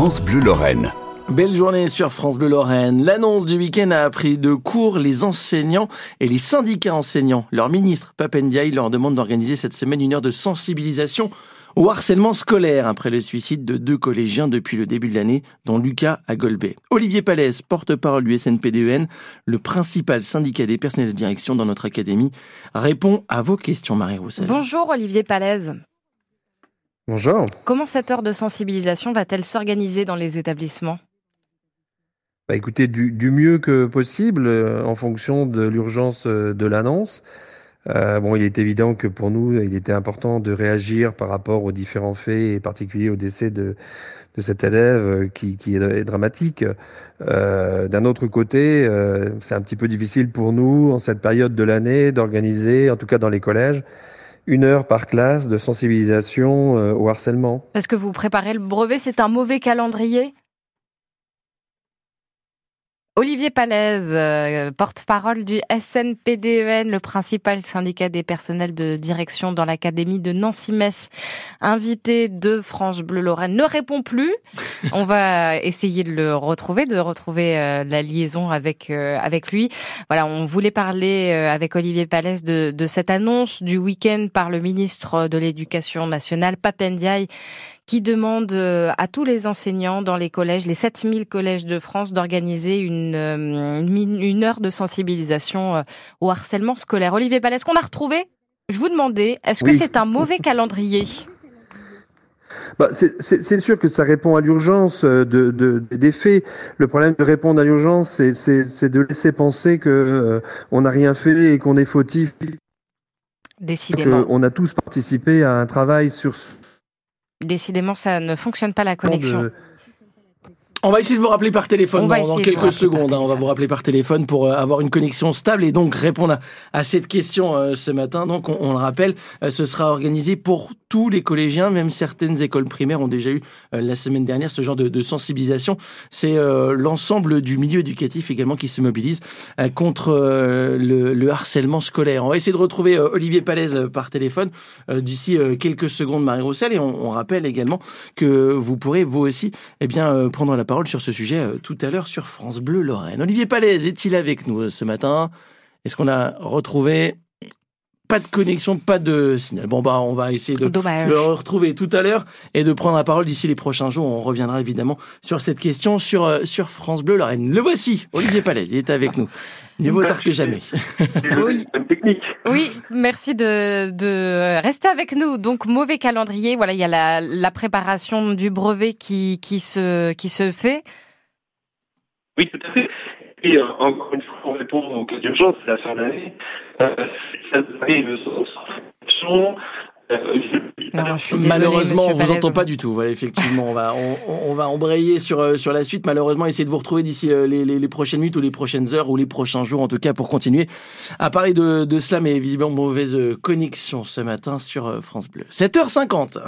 France Bleu Lorraine. Belle journée sur France Bleu Lorraine. L'annonce du week-end a appris de cours les enseignants et les syndicats enseignants. Leur ministre, Papendiaï, leur demande d'organiser cette semaine une heure de sensibilisation au harcèlement scolaire après le suicide de deux collégiens depuis le début de l'année, dont Lucas à Golbet. Olivier Palès, porte-parole du SNPDEN, e le principal syndicat des personnels de direction dans notre académie, répond à vos questions, Marie Roussel. Bonjour Olivier Palès. Bonjour. Comment cette heure de sensibilisation va-t-elle s'organiser dans les établissements? Bah écoutez, du, mieux que possible euh, en fonction de l'urgence euh, de l'annonce. Euh, bon, il est évident que pour nous, il était important de réagir par rapport aux différents faits, et particulier au décès de, de cet élève qui, qui est dramatique. D'un autre côté, c'est un petit peu difficile pour nous, en cette période de l'année, d'organiser, en tout cas dans les collèges, une heure par classe de sensibilisation au harcèlement. Parce que vous préparez le brevet, c'est un mauvais calendrier Olivier Palaise, euh, porte-parole du SNPDEN, e le principal syndicat des personnels de direction dans l'Académie de Nancy-Metz, invité de France Bleu Lorraine, ne répond plus. On va essayer de le retrouver, de retrouver euh, la liaison avec euh, avec lui. Voilà, on voulait parler avec Olivier Palaise de, de cette annonce du week-end par le ministre de l'Éducation nationale, Papendiaï, qui demande euh, à tous les enseignants dans les collèges, les 7000 collèges de France, d'organiser une, euh, une heure de sensibilisation euh, au harcèlement scolaire. Olivier est-ce qu'on a retrouvé? Je vous demandais, est-ce que c'est un mauvais calendrier? Bah, c'est sûr que ça répond à l'urgence de, de, des faits. Le problème de répondre à l'urgence, c'est de laisser penser que on n'a rien fait et qu'on est fautif. Décidément. on a tous participé à un travail sur Décidément, ça ne fonctionne pas la connexion. On va essayer de vous rappeler par téléphone dans, quelques secondes. Hein. on va vous rappeler par téléphone pour euh, avoir une connexion stable et donc répondre à, cette question euh, ce matin. Donc, on, le rappelle, euh, ce sera organisé pour tous les collégiens, même certaines écoles primaires ont déjà eu la semaine dernière ce genre de, sensibilisation. C'est l'ensemble du milieu éducatif également qui se mobilise contre le, harcèlement scolaire. On va essayer de retrouver Olivier Palaise par téléphone d'ici quelques secondes, Marie Roussel, et on, on, rappelle également que vous pourrez vous aussi, eh bien, prendre la parole sur ce sujet euh, tout à l'heure sur France Bleu Lorraine. Olivier Palaise est-il avec nous euh, ce matin? Est-ce qu'on a retrouvé? Pas de connexion, pas de signal. Bon bah on va essayer de le retrouver tout à l'heure et de prendre la parole d'ici les prochains jours. On reviendra évidemment sur cette question sur euh, sur France Bleu Lorraine. Le voici, Olivier Palaise, il est avec nous. Mieux vaut tard que jamais. oui. Technique. Oui, merci de, de rester avec nous. Donc mauvais calendrier. Voilà, il y a la, la préparation du brevet qui, qui se qui se fait. Oui, tout à fait. Et euh, encore une fois, on répond aux cas d'urgence, c'est la fin de l'année. Euh, ça arrive sans Malheureusement, on vous entend pas du tout. Voilà, effectivement, on va on, va embrayer sur euh, sur la suite. Malheureusement, essayer de vous retrouver d'ici euh, les, les, prochaines minutes ou les prochaines heures ou les prochains jours, en tout cas, pour continuer à parler de, de cela. Mais visiblement mauvaise connexion ce matin sur euh, France Bleu. 7h50.